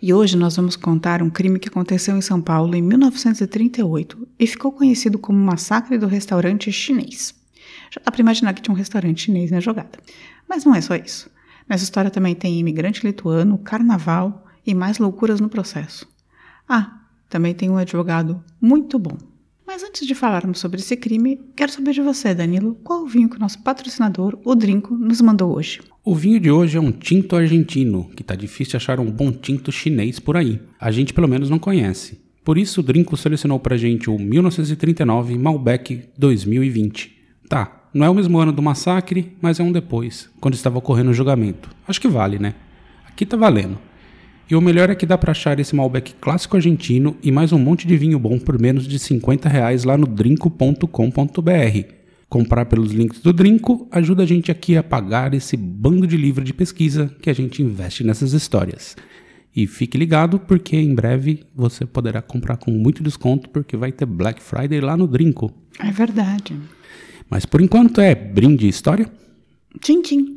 E hoje nós vamos contar um crime que aconteceu em São Paulo em 1938 e ficou conhecido como Massacre do Restaurante Chinês. Já dá para imaginar que tinha um restaurante chinês na jogada. Mas não é só isso. Nessa história também tem imigrante lituano, carnaval e mais loucuras no processo. Ah, também tem um advogado muito bom. Mas antes de falarmos sobre esse crime, quero saber de você, Danilo, qual o vinho que o nosso patrocinador, o Drinco, nos mandou hoje? O vinho de hoje é um tinto argentino, que tá difícil achar um bom tinto chinês por aí. A gente pelo menos não conhece. Por isso o Drinco selecionou pra gente o 1939 Malbec 2020. Tá, não é o mesmo ano do massacre, mas é um depois, quando estava ocorrendo o julgamento. Acho que vale, né? Aqui tá valendo. E o melhor é que dá para achar esse Malbec clássico argentino e mais um monte de vinho bom por menos de 50 reais lá no drinco.com.br. Comprar pelos links do Drinco ajuda a gente aqui a pagar esse bando de livro de pesquisa que a gente investe nessas histórias. E fique ligado porque em breve você poderá comprar com muito desconto porque vai ter Black Friday lá no Drinco. É verdade. Mas por enquanto é brinde história? Tchim, tchim.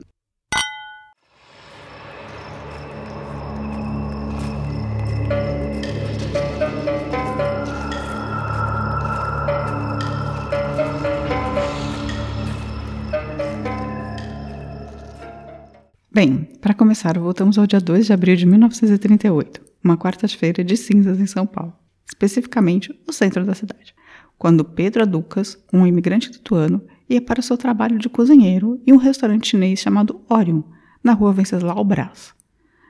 Bem, para começar, voltamos ao dia 2 de abril de 1938, uma quarta-feira de cinzas em São Paulo, especificamente no centro da cidade, quando Pedro Aducas, um imigrante lituano, ia para o seu trabalho de cozinheiro em um restaurante chinês chamado Orion, na rua Venceslau Brás.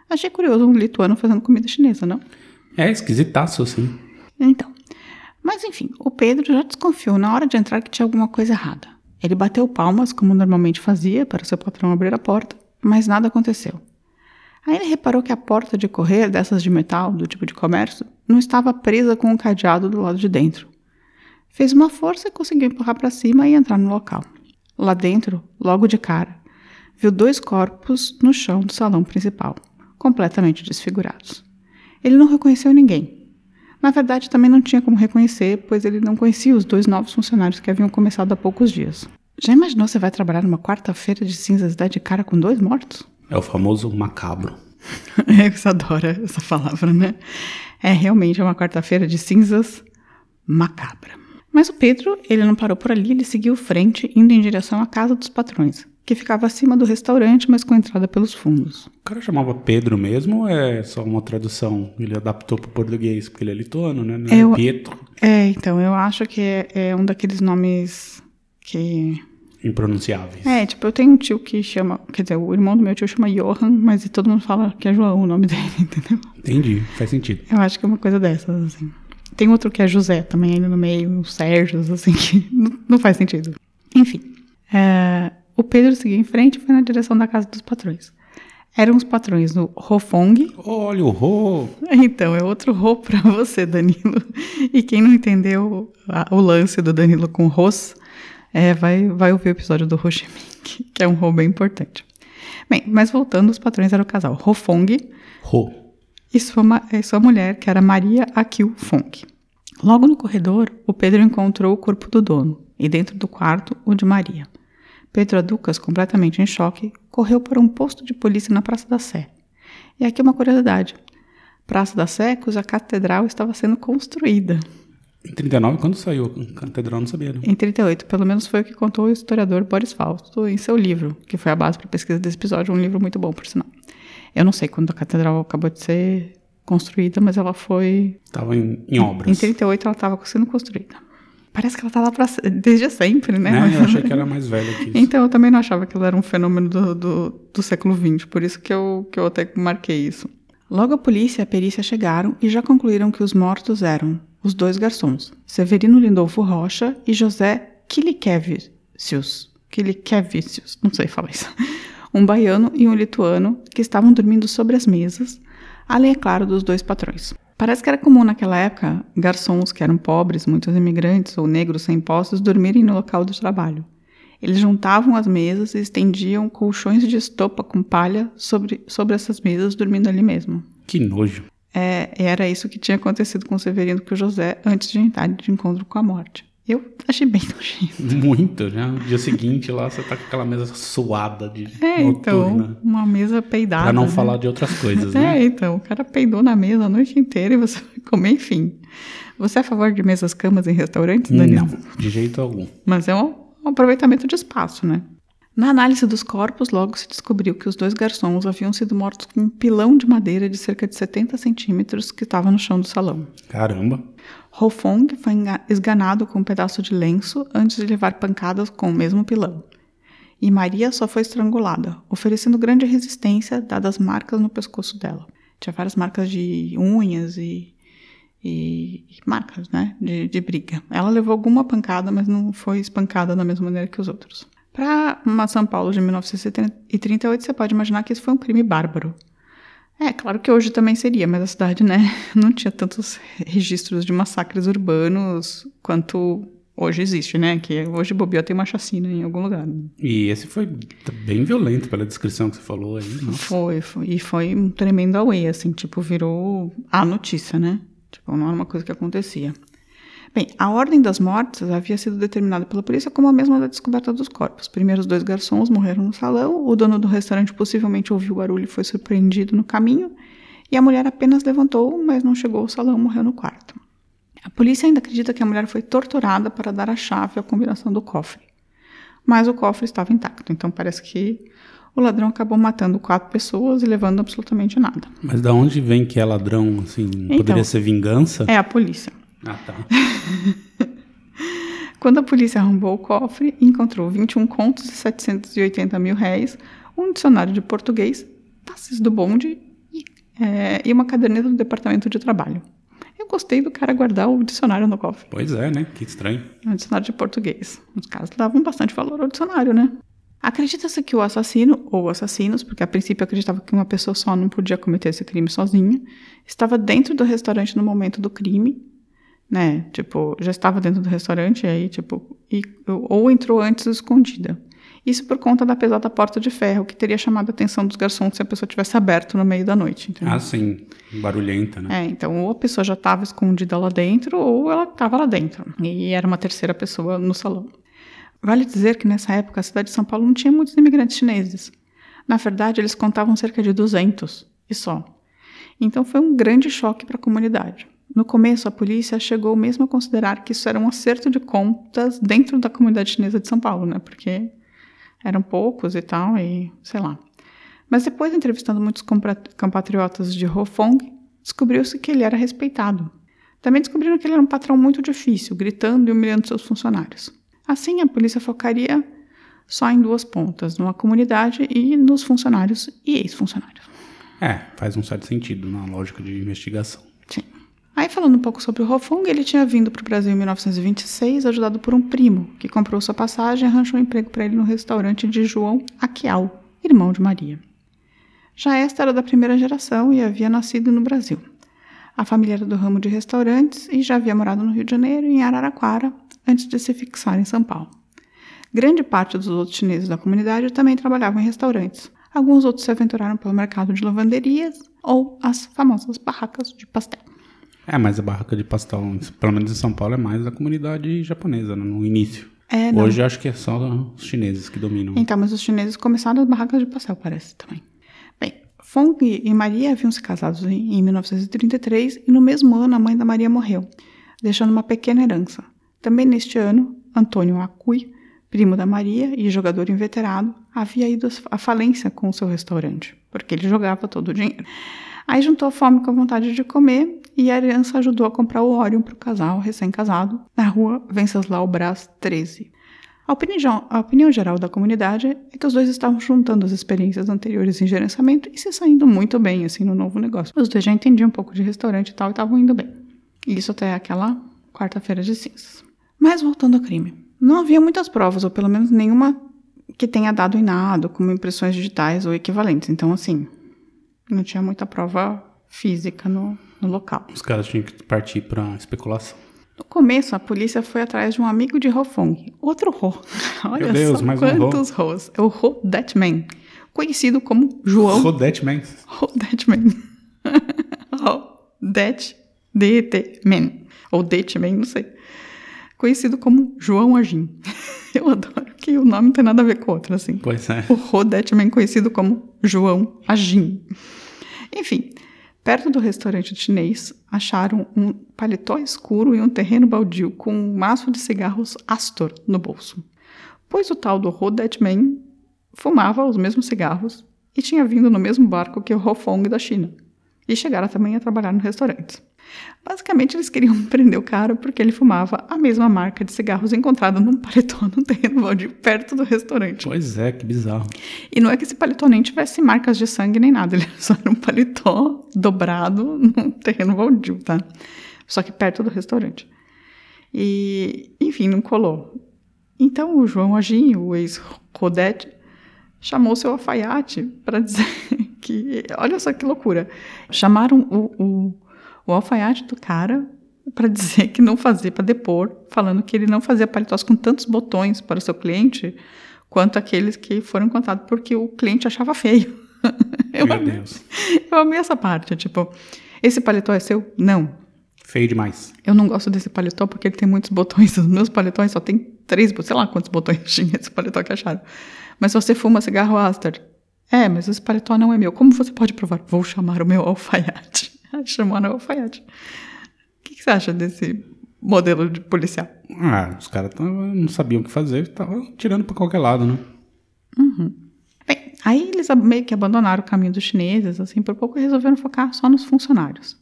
Achei curioso um lituano fazendo comida chinesa, não? É esquisitaço, assim. Então. Mas enfim, o Pedro já desconfiou na hora de entrar que tinha alguma coisa errada. Ele bateu palmas, como normalmente fazia, para seu patrão abrir a porta, mas nada aconteceu. Aí ele reparou que a porta de correr, dessas de metal, do tipo de comércio, não estava presa com um cadeado do lado de dentro. Fez uma força e conseguiu empurrar para cima e entrar no local. Lá dentro, logo de cara, viu dois corpos no chão do salão principal, completamente desfigurados. Ele não reconheceu ninguém. Na verdade, também não tinha como reconhecer, pois ele não conhecia os dois novos funcionários que haviam começado há poucos dias. Já imaginou você vai trabalhar numa quarta-feira de cinzas e dar de cara com dois mortos? É o famoso macabro. é, você adora essa palavra, né? É realmente uma quarta-feira de cinzas macabra. Mas o Pedro, ele não parou por ali, ele seguiu frente, indo em direção à casa dos patrões, que ficava acima do restaurante, mas com entrada pelos fundos. O cara chamava Pedro mesmo ou é só uma tradução? Ele adaptou para o português, porque ele é lituano, né? Não é eu, Pietro. É, então, eu acho que é, é um daqueles nomes que impronunciáveis. É, tipo, eu tenho um tio que chama, quer dizer, o irmão do meu tio chama Johan, mas todo mundo fala que é João o nome dele, entendeu? Entendi, faz sentido. Eu acho que é uma coisa dessas, assim. Tem outro que é José também, ainda no meio, o Sérgio, assim, que não, não faz sentido. Enfim, é, o Pedro seguiu em frente e foi na direção da casa dos patrões. Eram os patrões do Rofong. Olha o Ro! Então, é outro Ro para você, Danilo. E quem não entendeu a, o lance do Danilo com Ros, é, vai, vai ouvir o episódio do Ho Chi Minh, que é um Ho bem importante. Bem, mas voltando, os patrões eram o casal Ho Fong Ho. E, sua, e sua mulher, que era Maria Akil Fong. Logo no corredor, o Pedro encontrou o corpo do dono e dentro do quarto, o de Maria. Pedro Aducas, completamente em choque, correu para um posto de polícia na Praça da Sé. E aqui uma curiosidade. Praça da Sé, cuja catedral estava sendo construída. Em 39, quando saiu a catedral, não sabia. Né? Em 38, pelo menos foi o que contou o historiador Boris Fausto em seu livro, que foi a base para a pesquisa desse episódio, um livro muito bom, por sinal. Eu não sei quando a catedral acabou de ser construída, mas ela foi... Estava em, em, obras. Em 38 ela estava sendo construída. Parece que ela está lá pra, desde sempre, né? né? Eu achei que era mais velha que isso. Então, eu também não achava que ela era um fenômeno do, do, do século XX, por isso que eu, que eu até marquei isso. Logo a polícia e a perícia chegaram e já concluíram que os mortos eram os dois garçons, Severino Lindolfo Rocha e José Kilikevicius. Kilikevicius, não sei falar isso. Um baiano e um lituano que estavam dormindo sobre as mesas, além, é claro, dos dois patrões. Parece que era comum naquela época garçons que eram pobres, muitos imigrantes ou negros sem postos dormirem no local do trabalho. Eles juntavam as mesas e estendiam colchões de estopa com palha sobre, sobre essas mesas, dormindo ali mesmo. Que nojo. É, era isso que tinha acontecido com o Severino e o José antes de entrar de encontro com a morte. Eu achei bem nojento. Muito, né? No dia seguinte lá você tá com aquela mesa suada de É, então, noturna. uma mesa peidada. Pra não né? falar de outras coisas, né? É, então, o cara peidou na mesa a noite inteira e você vai comer, enfim. Você é a favor de mesas camas em restaurantes, Danilo? Não, de jeito algum. Mas é um aproveitamento de espaço, né? Na análise dos corpos, logo se descobriu que os dois garçons haviam sido mortos com um pilão de madeira de cerca de 70 centímetros que estava no chão do salão. Caramba. Hofong foi esganado com um pedaço de lenço antes de levar pancadas com o mesmo pilão. E Maria só foi estrangulada, oferecendo grande resistência dadas as marcas no pescoço dela. Tinha várias marcas de unhas e, e- e marcas, né, de, de briga. Ela levou alguma pancada, mas não foi espancada da mesma maneira que os outros. Para uma São Paulo de 1938, você pode imaginar que isso foi um crime bárbaro. É, claro que hoje também seria, mas a cidade, né, não tinha tantos registros de massacres urbanos quanto hoje existe, né? Que hoje bobeou tem uma chacina em algum lugar. E esse foi bem violento pela descrição que você falou aí. Nossa. Foi, foi, e foi um tremendo away, assim, tipo, virou a notícia, né? Tipo, não era uma coisa que acontecia. Bem, a ordem das mortes havia sido determinada pela polícia como a mesma da descoberta dos corpos. Primeiro, os dois garçons morreram no salão, o dono do restaurante possivelmente ouviu o barulho e foi surpreendido no caminho, e a mulher apenas levantou, mas não chegou ao salão, morreu no quarto. A polícia ainda acredita que a mulher foi torturada para dar a chave à combinação do cofre. Mas o cofre estava intacto, então parece que o ladrão acabou matando quatro pessoas e levando absolutamente nada. Mas da onde vem que é ladrão, assim? Então. Poderia ser vingança? É a polícia. Ah, tá. Quando a polícia arrombou o cofre, encontrou 21 contos e 780 mil réis, um dicionário de português, passes do bonde e, é, e uma caderneta do departamento de trabalho. Eu gostei do cara guardar o dicionário no cofre. Pois é, né? Que estranho. É um dicionário de português. Os caras davam bastante valor ao dicionário, né? Acredita-se que o assassino, ou assassinos, porque a princípio acreditava que uma pessoa só não podia cometer esse crime sozinha, estava dentro do restaurante no momento do crime, né? Tipo, já estava dentro do restaurante, aí, tipo, e- ou entrou antes escondida. Isso por conta da pesada porta de ferro, que teria chamado a atenção dos garçons se a pessoa tivesse aberto no meio da noite, entendeu? Ah, sim. Barulhenta, né? É, então ou a pessoa já estava escondida lá dentro ou ela estava lá dentro. E era uma terceira pessoa no salão. Vale dizer que nessa época a cidade de São Paulo não tinha muitos imigrantes chineses. Na verdade, eles contavam cerca de 200 e só. Então foi um grande choque para a comunidade. No começo, a polícia chegou mesmo a considerar que isso era um acerto de contas dentro da comunidade chinesa de São Paulo, né? Porque eram poucos e tal, e sei lá. Mas depois, entrevistando muitos compatriotas de Hofong, descobriu-se que ele era respeitado. Também descobriram que ele era um patrão muito difícil, gritando e humilhando seus funcionários. Assim, a polícia focaria só em duas pontas, numa comunidade e nos funcionários e ex-funcionários. É, faz um certo sentido na lógica de investigação. Falando um pouco sobre o Hofong, ele tinha vindo para o Brasil em 1926, ajudado por um primo, que comprou sua passagem e arranjou um emprego para ele no restaurante de João Aquial, irmão de Maria. Já esta era da primeira geração e havia nascido no Brasil. A família era do ramo de restaurantes e já havia morado no Rio de Janeiro e em Araraquara antes de se fixar em São Paulo. Grande parte dos outros chineses da comunidade também trabalhavam em restaurantes. Alguns outros se aventuraram pelo mercado de lavanderias ou as famosas barracas de pastel. É, mas a barraca de pastel, pelo menos em São Paulo, é mais da comunidade japonesa, né, no início. É, não. Hoje acho que é só os chineses que dominam. Então, mas os chineses começaram as barracas de pastel, parece também. Bem, Fong e Maria haviam se casados em, em 1933 e no mesmo ano a mãe da Maria morreu, deixando uma pequena herança. Também neste ano, Antônio Acui, primo da Maria e jogador inveterado, havia ido à falência com o seu restaurante, porque ele jogava todo o dinheiro. Aí juntou a fome com a vontade de comer e a herança ajudou a comprar o Orion para o casal recém-casado na rua Venceslau Brás 13. A opinião, a opinião geral da comunidade é que os dois estavam juntando as experiências anteriores em gerenciamento e se saindo muito bem assim no novo negócio. Os dois já entendiam um pouco de restaurante e tal e estavam indo bem. Isso até aquela quarta-feira de cinzas. Mas voltando ao crime. Não havia muitas provas, ou pelo menos nenhuma que tenha dado em nada, como impressões digitais ou equivalentes. Então, assim, não tinha muita prova física no, no local. Os caras tinham que partir pra especulação. No começo, a polícia foi atrás de um amigo de Ho Fong, outro Ho. Olha Meu Deus, só mais um Ho. quantos Hos. É o Ho Detman, conhecido como João Rodete Man. Ho Detman. Ho Det, D-E-T-Man. Ou Detman, não sei. Conhecido como João Agim. Eu adoro que o nome não tem nada a ver com o outro, assim. Pois é. O Rodetman conhecido como João Agim. Enfim, perto do restaurante chinês, acharam um paletó escuro e um terreno baldio com um maço de cigarros Astor no bolso. Pois o tal do Rodetman fumava os mesmos cigarros e tinha vindo no mesmo barco que o Hofong da China. E chegaram também a trabalhar no restaurante. Basicamente, eles queriam prender o cara porque ele fumava a mesma marca de cigarros encontrada num paletó no terreno baldio perto do restaurante. Pois é, que bizarro. E não é que esse paletó nem tivesse marcas de sangue nem nada, ele só era um paletó dobrado num terreno baldio, tá? Só que perto do restaurante. E, enfim, não colou. Então o João Agim, o ex-Rodete, chamou seu alfaiate para dizer que. Olha só que loucura. Chamaram o, o, o alfaiate do cara para dizer que não fazia, para depor, falando que ele não fazia paletós com tantos botões para o seu cliente quanto aqueles que foram contados porque o cliente achava feio. Eu Meu amei, Deus. eu amei essa parte, tipo, esse paletó é seu? Não. Feio demais. Eu não gosto desse paletó porque ele tem muitos botões. Os meus paletós só tem três, sei lá quantos botões tinha esse paletó que acharam. Mas você fuma cigarro Aster? É, mas esse paletó não é meu. Como você pode provar? Vou chamar o meu alfaiate. Chamaram o alfaiate. O que, que você acha desse modelo de policial? Ah, os caras não sabiam o que fazer, estavam tirando pra qualquer lado, né? Bem, aí eles meio que abandonaram o caminho dos chineses, assim, por pouco resolveram focar só nos funcionários.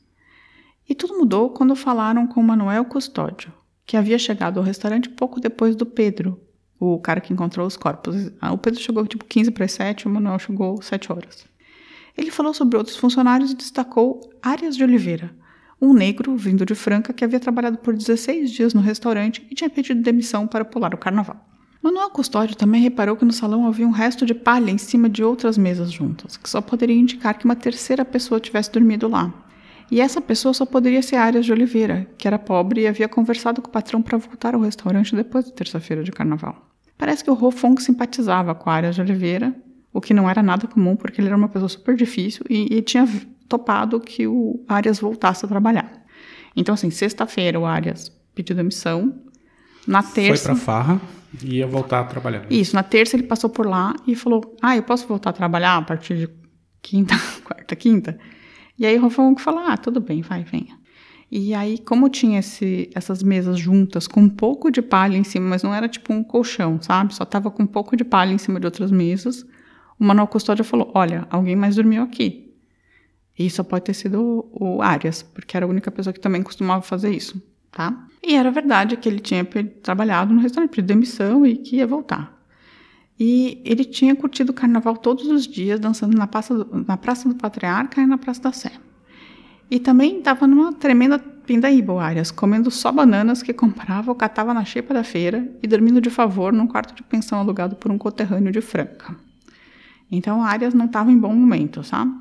E tudo mudou quando falaram com o Manuel Custódio, que havia chegado ao restaurante pouco depois do Pedro, o cara que encontrou os corpos. Ah, O Pedro chegou tipo 15 para as 7, o Manuel chegou 7 horas. Ele falou sobre outros funcionários e destacou Arias de Oliveira, um negro vindo de Franca que havia trabalhado por 16 dias no restaurante e tinha pedido demissão para pular o carnaval. Manuel Custódio também reparou que no salão havia um resto de palha em cima de outras mesas juntas, que só poderia indicar que uma terceira pessoa tivesse dormido lá. E essa pessoa só poderia ser Arias de Oliveira, que era pobre e havia conversado com o patrão para voltar ao restaurante depois da terça-feira de carnaval. Parece que o Rofong simpatizava com Arias de Oliveira, o que não era nada comum porque ele era uma pessoa super difícil e, e tinha topado que o Arias voltasse a trabalhar. Então, assim, sexta-feira o Arias pediu demissão. Na terça. Foi pra farra e ia voltar a trabalhar. Isso, na terça ele passou por lá e falou: Ah, eu posso voltar a trabalhar a partir de quinta, quarta, quinta? E aí o Rofong falou: Ah, tudo bem, vai, venha. E aí, como tinha esse, essas mesas juntas com um pouco de palha em cima, mas não era tipo um colchão, sabe? Só tava com um pouco de palha em cima de outras mesas. O Manuel Custódio falou: Olha, alguém mais dormiu aqui. E só pode ter sido o, o Arias, porque era a única pessoa que também costumava fazer isso, tá? E era verdade que ele tinha trabalhado no restaurante, pedido demissão e que ia voltar. E ele tinha curtido o carnaval todos os dias, dançando na Praça do, na Praça do Patriarca e na Praça da Sé. E também estava numa tremenda pindaíba, o Arias, comendo só bananas que comprava ou catava na xepa da feira e dormindo de favor num quarto de pensão alugado por um conterrâneo de Franca. Então o Arias não estava em bom momento, sabe?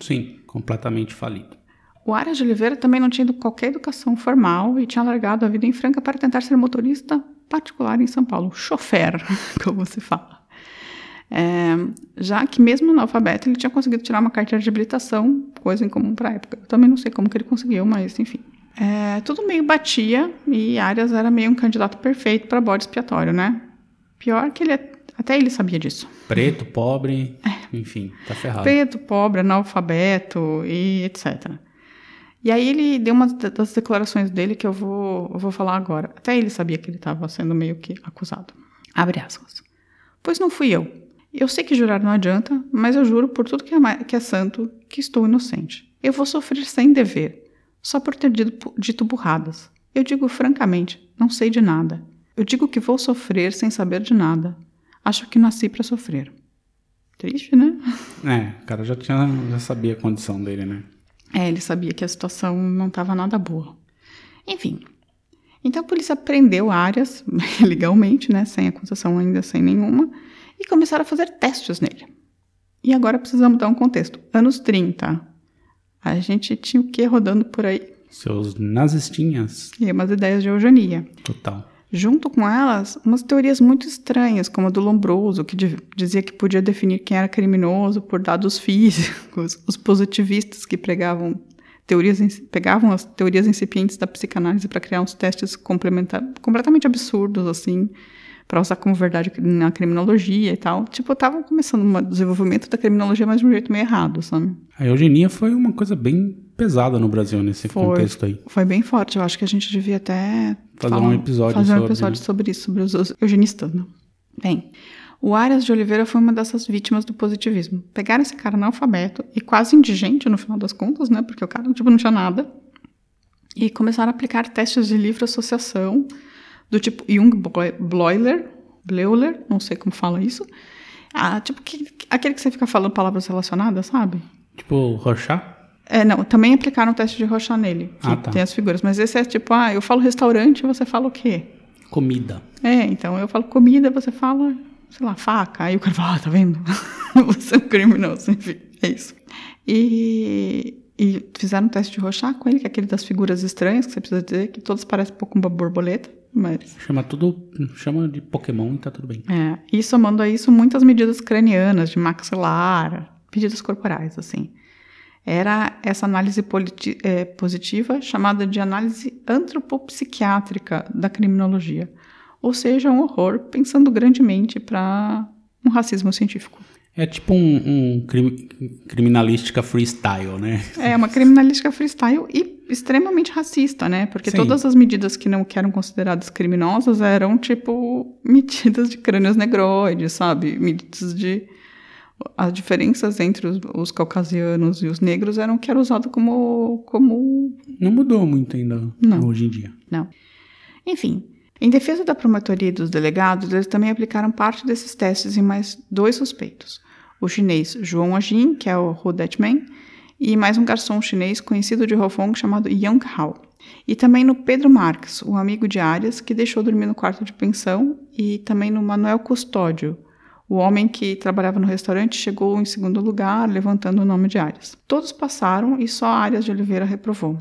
Sim, completamente falido. O Arias de Oliveira também não tinha ido qualquer educação formal e tinha largado a vida em Franca para tentar ser motorista particular em São Paulo, chofer, como se fala. É, já que mesmo analfabeto ele tinha conseguido tirar uma carteira de habilitação, coisa incomum para a época. Eu também não sei como que ele conseguiu, mas enfim. É, tudo meio batia e Arias era meio um candidato perfeito para bode expiatório, né? Pior que ele até ele sabia disso. Preto, pobre, enfim, tá ferrado. Preto, pobre, analfabeto e etc. E aí ele deu uma das declarações dele que eu vou, eu vou falar agora. Até ele sabia que ele estava sendo meio que acusado. Abre aspas. Pois não fui eu. Eu sei que jurar não adianta, mas eu juro por tudo que é, que é santo que estou inocente. Eu vou sofrer sem dever, só por ter dito, dito burradas. Eu digo francamente, não sei de nada. Eu digo que vou sofrer sem saber de nada. Acho que nasci para sofrer. Triste, né? É, o cara já, tinha, já sabia a condição dele, né? É, ele sabia que a situação não estava nada boa. Enfim. Então a polícia prendeu Arias, legalmente, né, sem acusação ainda, sem nenhuma, e começaram a fazer testes nele. E agora precisamos dar um contexto. Anos 30. A gente tinha o que rodando por aí? Seus nazistinhas. E umas ideias de eugenia. Total. Junto com elas, umas teorias muito estranhas, como a do Lombroso, que dizia que podia definir quem era criminoso por dados físicos, os positivistas que pregavam teorias, pegavam as teorias incipientes da psicanálise para criar uns testes completamente absurdos, assim, para usar como verdade na criminologia e tal. Tipo, tava começando um desenvolvimento da criminologia, mas de um jeito meio errado, sabe? A eugenia foi uma coisa bem pesada no Brasil nesse foi, contexto aí. Foi bem forte. Eu acho que a gente devia até fazer falar, um episódio fazer um sobre... episódio sobre isso, sobre os eugenistas. Né? Bem, o Arias de Oliveira foi uma dessas vítimas do positivismo. Pegaram esse cara analfabeto e quase indigente no final das contas, né? Porque o cara tipo, não tinha nada. E começaram a aplicar testes de livre associação do tipo Jung Bleuler, Bleuler, não sei como fala isso. Ah, tipo que, aquele que você fica falando palavras relacionadas, sabe? Tipo Rorschach? É, não, também aplicaram o teste de Rorschach nele, que ah, tá. tem as figuras. Mas esse é tipo, ah, eu falo restaurante, você fala o quê? Comida. É, então eu falo comida, você fala sei lá, faca. Aí o cara fala, ah, tá vendo? Você é um criminoso, enfim, é isso. E, e fizeram um teste de Rorschach com ele, que é aquele das figuras estranhas, que você precisa dizer, que todos parecem um pouco uma borboleta, mas... Chama tudo, chama de Pokémon e tá tudo bem. É, e somando a isso muitas medidas cranianas, de maxilar, medidas corporais, assim. Era essa análise é, positiva chamada de análise antropopsiquiátrica da criminologia ou seja, um horror pensando grandemente para um racismo científico. É tipo um, um crim, criminalística freestyle, né? É, uma criminalística freestyle e extremamente racista, né? Porque Sim. todas as medidas que não que eram consideradas criminosas eram, tipo, medidas de crânios negroides, sabe? Medidas de... As diferenças entre os, os caucasianos e os negros eram que era usado como, como... Não mudou muito ainda não. hoje em dia. Não. Enfim, em defesa da promotoria e dos delegados, eles também aplicaram parte desses testes em mais dois suspeitos: o chinês João Ajin, que é o Hudetman, e mais um garçom chinês conhecido de Hofong chamado Yang Hao. E também no Pedro Marques, o amigo de Arias, que deixou dormir no quarto de pensão, e também no Manuel Custódio, o homem que trabalhava no restaurante chegou em segundo lugar, levantando o nome de Arias. Todos passaram e só Arias de Oliveira reprovou.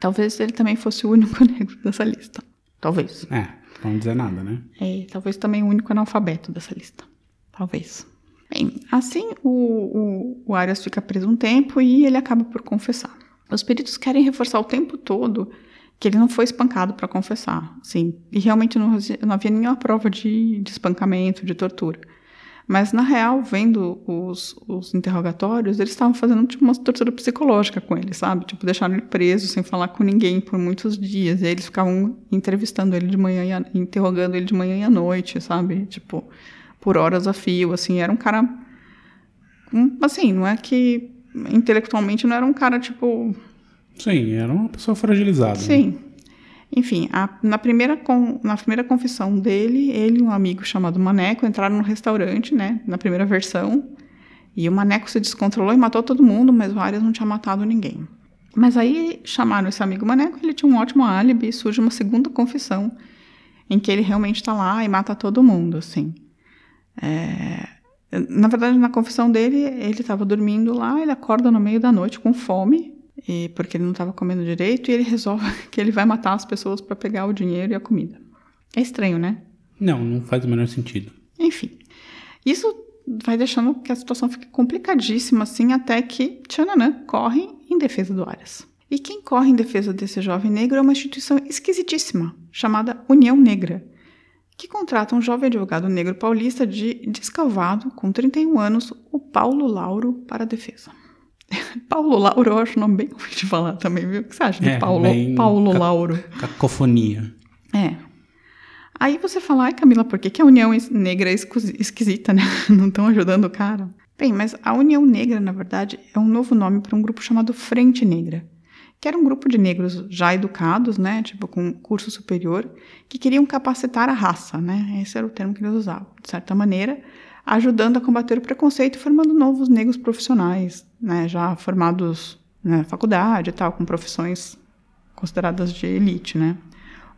Talvez ele também fosse o único negro dessa lista. Talvez. É, não dizer nada, né? É, talvez também o único analfabeto dessa lista. Talvez. Bem, assim o, o, o Arias fica preso um tempo e ele acaba por confessar. Os peritos querem reforçar o tempo todo que ele não foi espancado para confessar, sim. E realmente não, não havia nenhuma prova de, de espancamento, de tortura. Mas, na real, vendo os, os interrogatórios, eles estavam fazendo tipo, uma tortura psicológica com ele, sabe? Tipo, deixaram ele preso sem falar com ninguém por muitos dias. E aí eles ficavam entrevistando ele de manhã e interrogando ele de manhã e à noite, sabe? Tipo, por horas a fio, assim. Era um cara. Assim, não é que intelectualmente não era um cara, tipo. Sim, era uma pessoa fragilizada. Né? Sim. Né? Enfim, a, na, primeira com, na primeira confissão dele, ele e um amigo chamado Maneco entraram no restaurante, né? Na primeira versão. E o Maneco se descontrolou e matou todo mundo, mas o Arias não tinha matado ninguém. Mas aí chamaram esse amigo Maneco, ele tinha um ótimo álibi e surge uma segunda confissão, em que ele realmente está lá e mata todo mundo, assim. É... Na verdade, na confissão dele, ele estava dormindo lá, ele acorda no meio da noite com fome, e porque ele não estava comendo direito, e ele resolve que ele vai matar as pessoas para pegar o dinheiro e a comida. É estranho, né? Não, não faz o menor sentido. Enfim, isso vai deixando que a situação fique complicadíssima, assim, até que Tchananã corre em defesa do Arias. E quem corre em defesa desse jovem negro é uma instituição esquisitíssima, chamada União Negra, que contrata um jovem advogado negro paulista de descalvado, com 31 anos, o Paulo Lauro, para a defesa. Paulo Lauro, eu acho o nome bem ruim de falar também, viu? O que você acha é, Paulo, Paulo ca Lauro? Cacofonia. É. Aí você fala, ai Camila, por que, que a União Negra é esquisita, né? Não estão ajudando o cara? Bem, mas a União Negra, na verdade, é um novo nome para um grupo chamado Frente Negra, que era um grupo de negros já educados, né, tipo com curso superior, que queriam capacitar a raça, né? Esse era o termo que eles usavam, de certa maneira, ajudando a combater o preconceito e formando novos negros profissionais, né, já formados na faculdade e tal, com profissões consideradas de elite, né.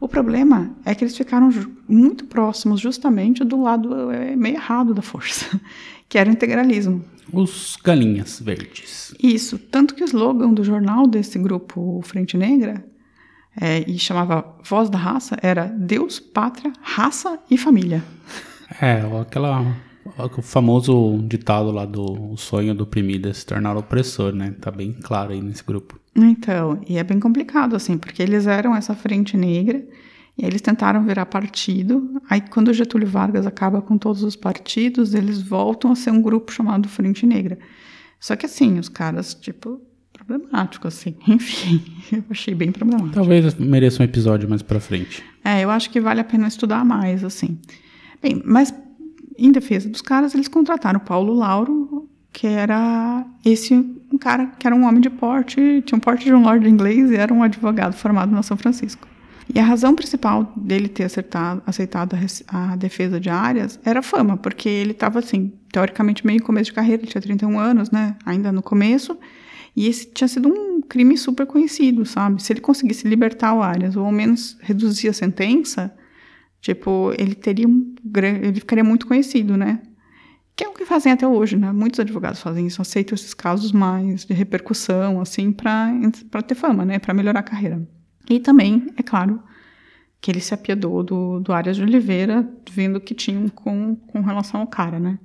O problema é que eles ficaram muito próximos justamente do lado é, meio errado da força, que era o integralismo. Os galinhas verdes. Isso, tanto que o slogan do jornal desse grupo Frente Negra, é, e chamava Voz da Raça, era Deus, Pátria, Raça e Família. É, aquela, o famoso ditado lá do sonho do oprimido é se tornar opressor, né? Tá bem claro aí nesse grupo. Então, e é bem complicado, assim, porque eles eram essa Frente Negra, e eles tentaram virar partido, aí quando o Getúlio Vargas acaba com todos os partidos, eles voltam a ser um grupo chamado Frente Negra. Só que assim, os caras, tipo, problemático, assim. Enfim, eu achei bem problemático. Talvez mereça um episódio mais pra frente. É, eu acho que vale a pena estudar mais, assim. Bem, mas em defesa dos caras, eles contrataram o Paulo Lauro, que era esse um cara que era um homem de porte, tinha um porte de um lord inglês e era um advogado formado na São Francisco. E a razão principal dele ter acertado, aceitado a, a defesa de Arias era fama, porque ele estava, assim, teoricamente meio começo de carreira, ele tinha 31 anos, né, ainda no começo, e esse tinha sido um crime super conhecido, sabe? Se ele conseguisse libertar o Arias, ou ao menos reduzir a sentença, tipo, ele teria um, ele ficaria muito conhecido, né? Que é o que fazem até hoje, né? Muitos advogados fazem isso, aceitam esses casos mais de repercussão, assim, para ter fama, né? Para melhorar a carreira. E também, é claro, que ele se apiedou do, do Arias de Oliveira, vendo que tinham com, com relação ao cara, né?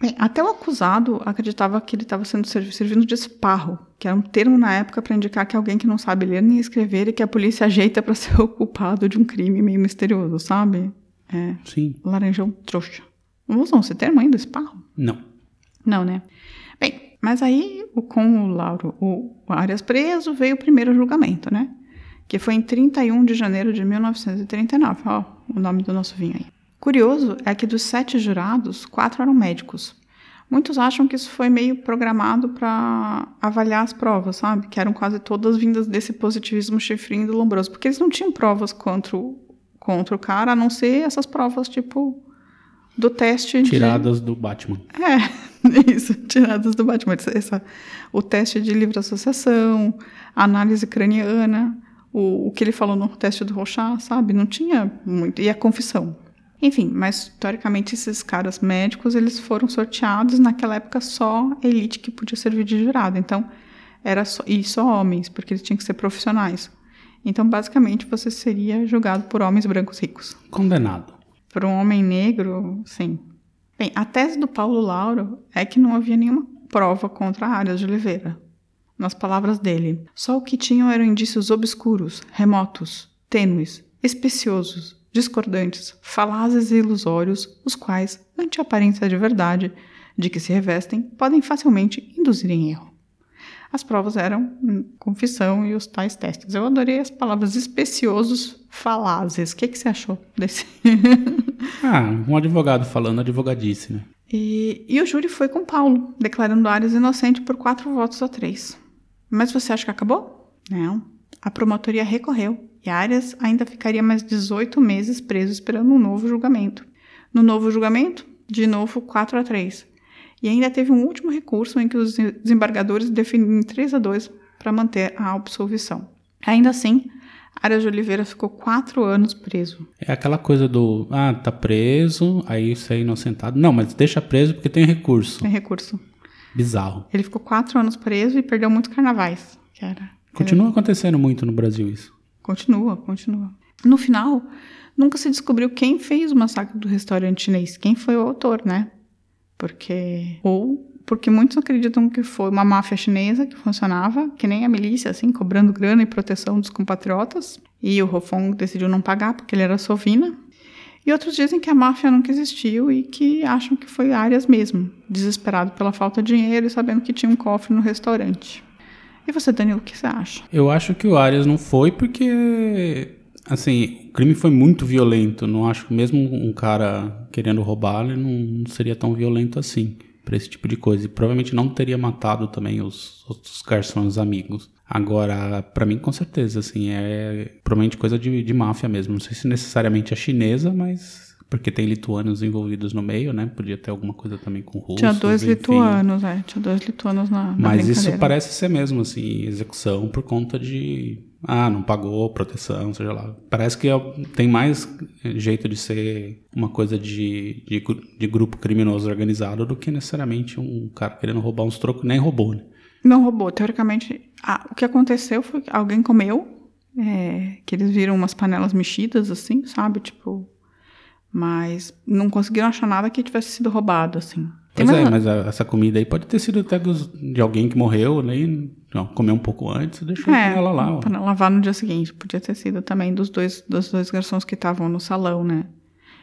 Bem, até o acusado acreditava que ele estava sendo servi- servindo de esparro, que era um termo na época para indicar que alguém que não sabe ler nem escrever e que a polícia ajeita para ser o culpado de um crime meio misterioso, sabe? É, Sim. laranjão trouxa. Não usam esse termo ainda, esparro? Não. Não, né? Bem, mas aí, com o Lauro, o Arias preso, veio o primeiro julgamento, né? Que foi em 31 de janeiro de 1939. Ó, o nome do nosso vinho aí. Curioso é que dos sete jurados, quatro eram médicos. Muitos acham que isso foi meio programado para avaliar as provas, sabe? Que eram quase todas vindas desse positivismo chifrinho do Lombroso. Porque eles não tinham provas contra o, contra o cara, a não ser essas provas, tipo, do teste de... Tiradas do Batman. É, isso, tiradas do Batman. Essa- o teste de livre associação, a análise craniana, o, o que ele falou no teste do Rochat, sabe? Não tinha muito. E a confissão. Enfim, mas teoricamente esses caras médicos, eles foram sorteados naquela época só a elite que podia servir de jurado. Então, era só, e só homens, porque eles tinham que ser profissionais. Então, basicamente, você seria julgado por homens brancos ricos. Condenado. Para um homem negro, sim. Bem, a tese do Paulo Lauro é que não havia nenhuma prova contra Arias de Oliveira. Nas palavras dele, só o que tinham eram indícios obscuros, remotos, tênues, especiosos, discordantes, falazes e ilusórios, os quais, ante a aparência de verdade de que se revestem, podem facilmente induzir em erro. As provas eram hum, confissão e os tais testes. Eu adorei as palavras especiosos, falazes. O que, que você achou desse? Ah, um advogado falando advogadice, né? E, e o júri foi com Paulo, declarando Arias inocente por quatro votos a três. Mas você acha que acabou? Não. A promotoria recorreu e Arias ainda ficaria mais 18 meses preso esperando um novo julgamento. No novo julgamento, de novo 4 a 3. E ainda teve um último recurso em que os desembargadores definiram 3 a 2 para manter a absolvição. Ainda assim, Arias de Oliveira ficou quatro anos preso. É aquela coisa do, ah, tá preso, aí você é inocentado. Não, mas deixa preso porque tem recurso. Tem recurso. Bizarro. Ele ficou quatro anos preso e perdeu muitos carnavais. Que era, Continua acontecendo muito no Brasil isso. Continua, continua. No final, nunca se descobriu quem fez o massacre do restaurante chinês, quem foi o autor, né? Porque. Ou porque muitos acreditam que foi uma máfia chinesa que funcionava, que nem a milícia, assim, cobrando grana e proteção dos compatriotas. E o Rofong decidiu não pagar porque ele era sovina. E outros dizem que a máfia nunca existiu e que acham que foi Arias mesmo, desesperado pela falta de dinheiro e sabendo que tinha um cofre no restaurante. E você, Danilo, o que você acha? Eu acho que o Arias não foi porque, assim, o crime foi muito violento. Não acho que mesmo um cara querendo roubar, ele não, seria tão violento assim para esse tipo de coisa. E provavelmente não teria matado também os outros garçons amigos. Agora, para mim, com certeza, assim, é provavelmente coisa de, de máfia mesmo. Não sei se necessariamente a chinesa, mas porque tem lituanos envolvidos no meio, né? Podia ter alguma coisa também com russos. Tinha dois enfim. lituanos, é. Tinha dois lituanos na, na Mas isso parece ser mesmo, assim, execução por conta de Ah, não pagou proteção, seja lá. Parece que é- tem mais jeito de ser uma coisa de, de, de grupo criminoso organizado do que necessariamente um cara querendo roubar uns trocos. Nem roubou, né? Não roubou. Teoricamente, ah, o que aconteceu foi que alguém comeu, é, que eles viram umas panelas mexidas, assim, sabe? Tipo. Mas não conseguiram achar nada que tivesse sido roubado, assim. Pois é, mas a- essa comida aí pode ter sido até de alguém que morreu, né? comeu um pouco antes e deixou É, ela lá. ó. para lavar no dia seguinte. Podia ter sido também dos dois, dos dois garçons que estavam no salão, né?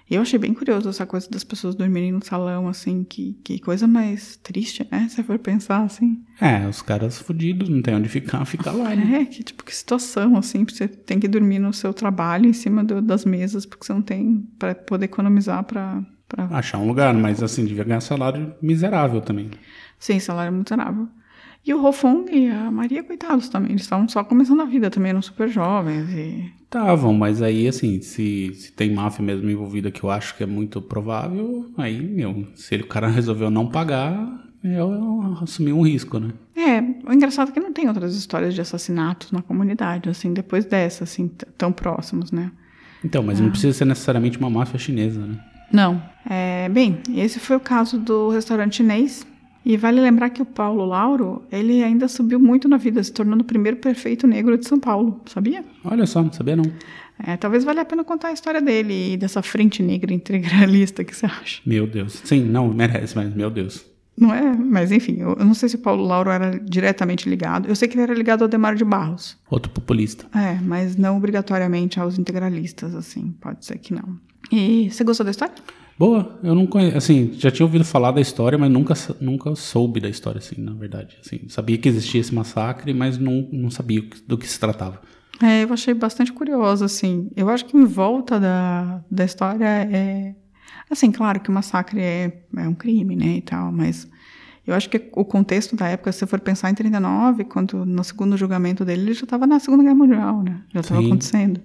Eu achei bem curioso essa coisa das pessoas dormirem no salão, assim, que, que coisa mais triste, né? Se for pensar, assim. É, os caras fudidos, não tem onde ficar, fica lá, né? É, que tipo, que situação, assim, você tem que dormir no seu trabalho, em cima do- das mesas, porque você não tem para poder economizar pra, pra... Achar um lugar, mas assim, devia ganhar salário miserável também. Sim, salário miserável. E o Rofong e a Maria, coitados também, eles estavam só começando a vida também, eram super jovens e... Estavam, mas aí, assim, se, se tem máfia mesmo envolvida, que eu acho que é muito provável, aí, meu, se o cara resolveu não pagar, eu assumi um risco, né? É, o engraçado é que não tem outras histórias de assassinatos na comunidade, assim, depois dessa, assim, tão próximos, né? Então, mas não precisa ser necessariamente uma máfia chinesa, né? Não. É, bem, esse foi o caso do restaurante chinês. E vale lembrar que o Paulo Lauro, ele ainda subiu muito na vida, se tornando o primeiro prefeito negro de São Paulo, sabia? Olha só, não sabia não. É, talvez valha a pena contar a história dele e dessa frente negra integralista, que você acha? Meu Deus. Sim, não, merece, mas meu Deus. Não é? Mas enfim, eu, eu não sei se o Paulo Lauro era diretamente ligado. Eu sei que ele era ligado ao Demar de Barros. Outro populista. É, mas não obrigatoriamente aos integralistas, assim, pode ser que não. E você gostou da história? Boa, eu não conheço, assim, já tinha ouvido falar da história, mas nunca, nunca soube da história, assim, na verdade. Assim, sabia que existia esse massacre, mas não, não sabia do que se tratava. É, eu achei bastante curioso, assim. Eu acho que em volta da, da história é. Assim, claro que o massacre é, é um crime, né, e tal, mas eu acho que o contexto da época, se você for pensar em 39, quando no segundo julgamento dele, ele já estava na Segunda Guerra Mundial, né? Já estava acontecendo.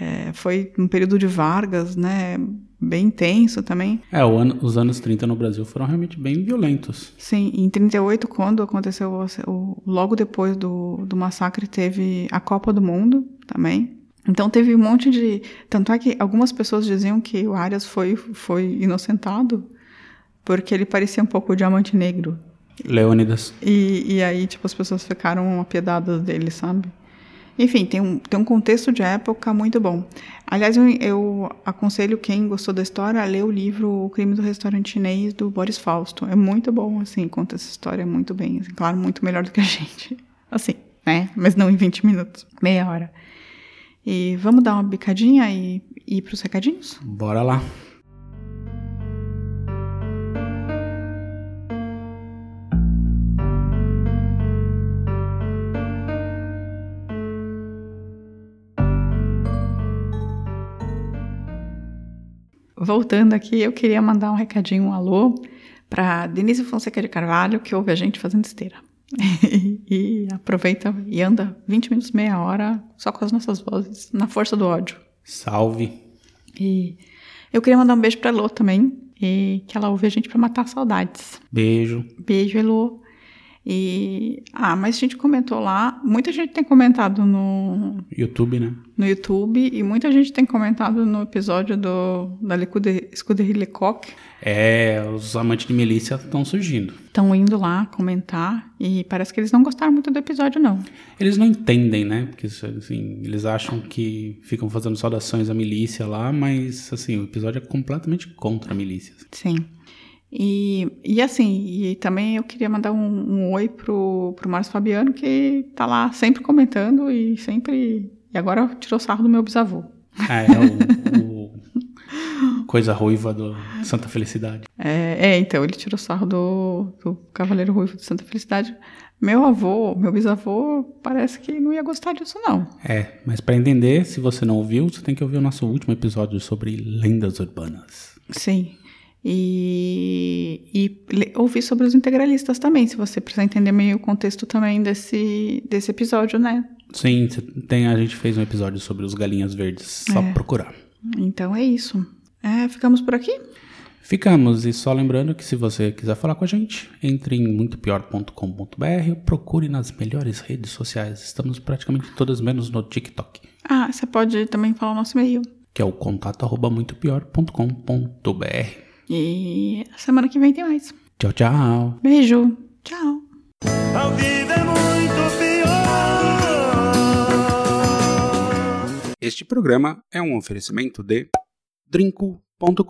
É, foi um período de Vargas, né? Bem intenso também. É, ano- os anos 30 no Brasil foram realmente bem violentos. Sim, em 38, quando aconteceu, o, o- logo depois do, do massacre, teve a Copa do Mundo também. Então teve um monte de. Tanto é que algumas pessoas diziam que o Arias foi, foi inocentado porque ele parecia um pouco o diamante negro. Leônidas. E, e aí, tipo, as pessoas ficaram apiedadas dele, sabe? Enfim, tem um, tem um contexto de época muito bom. Aliás, eu, eu aconselho quem gostou da história a ler o livro O Crime do Restaurante Chinês, do Boris Fausto. É muito bom, assim, conta essa história muito bem. assim, claro, muito melhor do que a gente. Assim, né? Mas não em 20 minutos, meia hora. E vamos dar uma bicadinha e e ir pros recadinhos? Bora lá. Voltando aqui, eu queria mandar um recadinho, um alô, para Denise Fonseca de Carvalho, que ouve a gente fazendo esteira. e aproveita e anda 20 minutos, meia hora, só com as nossas vozes, na força do ódio. Salve. E eu queria mandar um beijo pra Elô também, e que ela ouve a gente pra matar saudades. Beijo. Beijo, Elô. E. Ah, mas a gente comentou lá. Muita gente tem comentado no, YouTube, né? no YouTube e muita gente tem comentado no episódio do, da Escuderie Lecoq. É, os amantes de milícia estão surgindo. Estão indo lá comentar e parece que eles não gostaram muito do episódio, não. Eles não entendem, né? Porque assim, eles acham que ficam fazendo saudações à milícia lá, mas assim, o episódio é completamente contra a milícia. Sim. E, e assim, e também eu queria mandar um, um oi pro, pro Márcio Fabiano, que tá lá sempre comentando e sempre. E agora tirou sarro do meu bisavô. Ah, é o, o coisa ruiva do Santa Felicidade. É, é, então, ele tirou sarro do, do Cavaleiro Ruivo de Santa Felicidade. Meu avô, meu bisavô, parece que não ia gostar disso, não. É, mas pra entender, se você não ouviu, você tem que ouvir o nosso último episódio sobre lendas urbanas. Sim. E, e ouvir sobre os integralistas também, se você precisar entender meio o contexto também desse, desse episódio, né? Sim, tem, a gente fez um episódio sobre os galinhas verdes, só É. procurar. Então é isso. É, ficamos por aqui? Ficamos, e só lembrando que se você quiser falar com a gente, entre em muitopior.com.br ou procure nas melhores redes sociais. Estamos praticamente todas menos no TikTok, Ah, você pode também falar o nosso e-mail. que é o contato arroba muitopior.com.br. E semana que vem tem mais. Tchau, tchau! Beijo. Tchau. A vida é muito pior. Este programa é um oferecimento de drinco.com.br